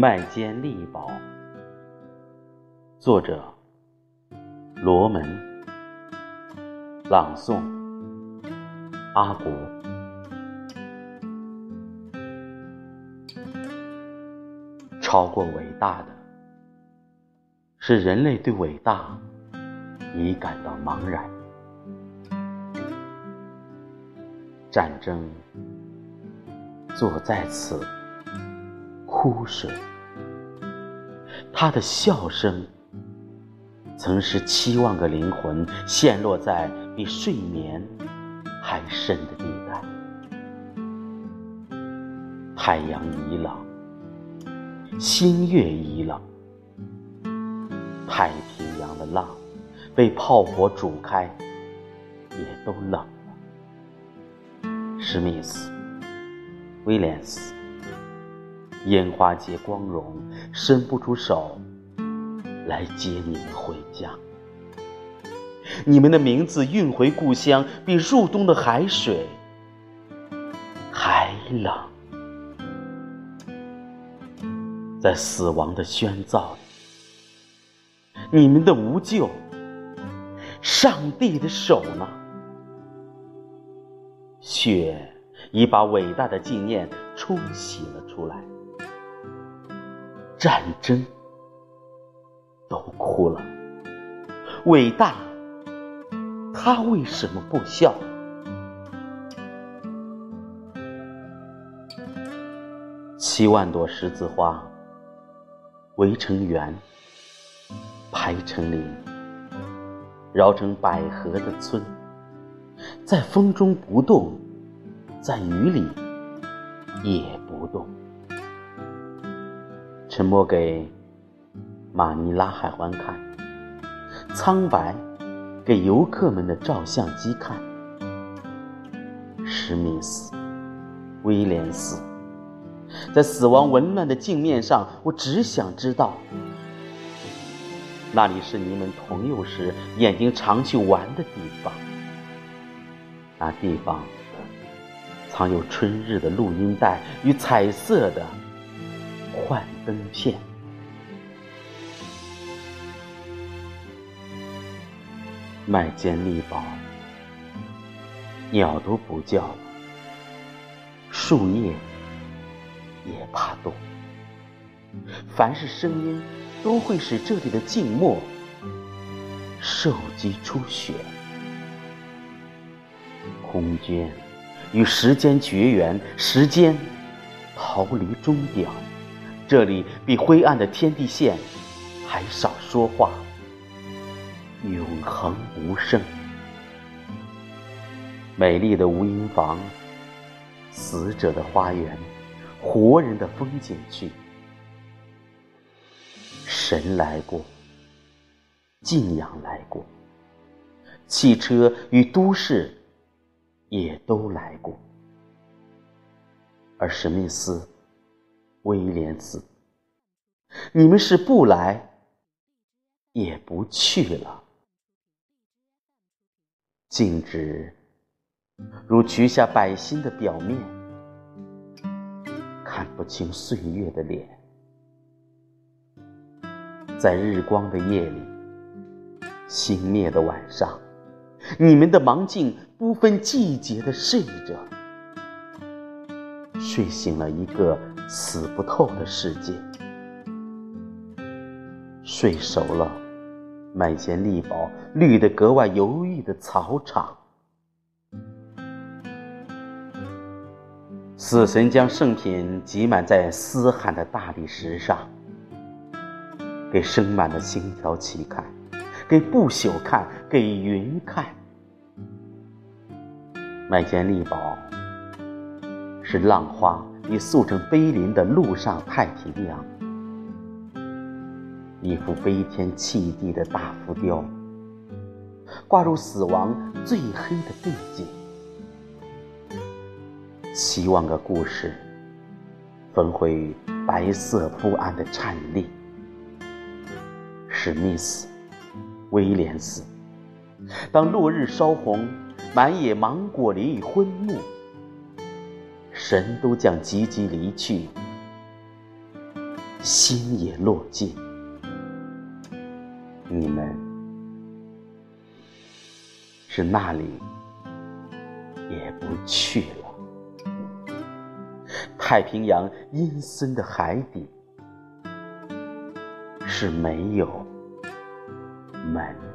麦间力宝，作者罗门，朗诵阿国。超过伟大的，是人类对伟大已感到茫然。战争坐在此。枯水，他的笑声曾使七万个灵魂陷落在比睡眠还深的地带。太阳已冷，星月已冷，太平洋的浪被炮火煮开，也都冷了。史密斯，威廉斯。烟花节光荣，伸不出手来接你们回家。你们的名字运回故乡，比入冬的海水还冷。在死亡的喧噪里，你们的无救，上帝的手呢？血已把伟大的纪念冲洗了出来。战争。都哭了，伟大，他为什么不笑？七万朵十字花。围成圆，排成林，绕成百合的村，在风中不动，在雨里也不动。沉默给马尼拉海湾看，苍白给游客们的照相机看。史密斯，威廉斯，在死亡紊乱的镜面上，我只想知道，那里是你们童幼时眼睛常去玩的地方。那地方藏有春日的录音带与彩色的。幻灯片，麦尖力宝，鸟都不叫了，树叶也怕动。凡是声音，都会使这里的静默受激出血。空间与时间绝缘，时间逃离终点。这里比灰暗的天地线还少说话，永恒无声。美丽的无音房，死者的花园，活人的风景区。神来过，敬仰来过，汽车与都市也都来过，而史密斯。威廉斯，你们是不来，也不去了。静止，如取下百心的表面，看不清岁月的脸。在日光的夜里，星灭的晚上，你们的盲镜不分季节的睡着，睡醒了一个。死不透的世界，睡熟了，麦间力宝绿得格外犹豫的草场。死神将圣品挤满在嘶喊的大理石上，给生满了星条旗看，给不朽看，给云看。麦间力宝是浪花。已塑成碑林的陆上太平洋，一幅悲天弃地的大浮雕，挂入死亡最黑的背景。七万个故事，焚毁白色不安的颤栗。史密斯，威廉斯，当落日烧红，满野芒果林已昏暮。神都将急急离去，心也落尽。你们是那里也不去了。太平洋阴森的海底是没有门。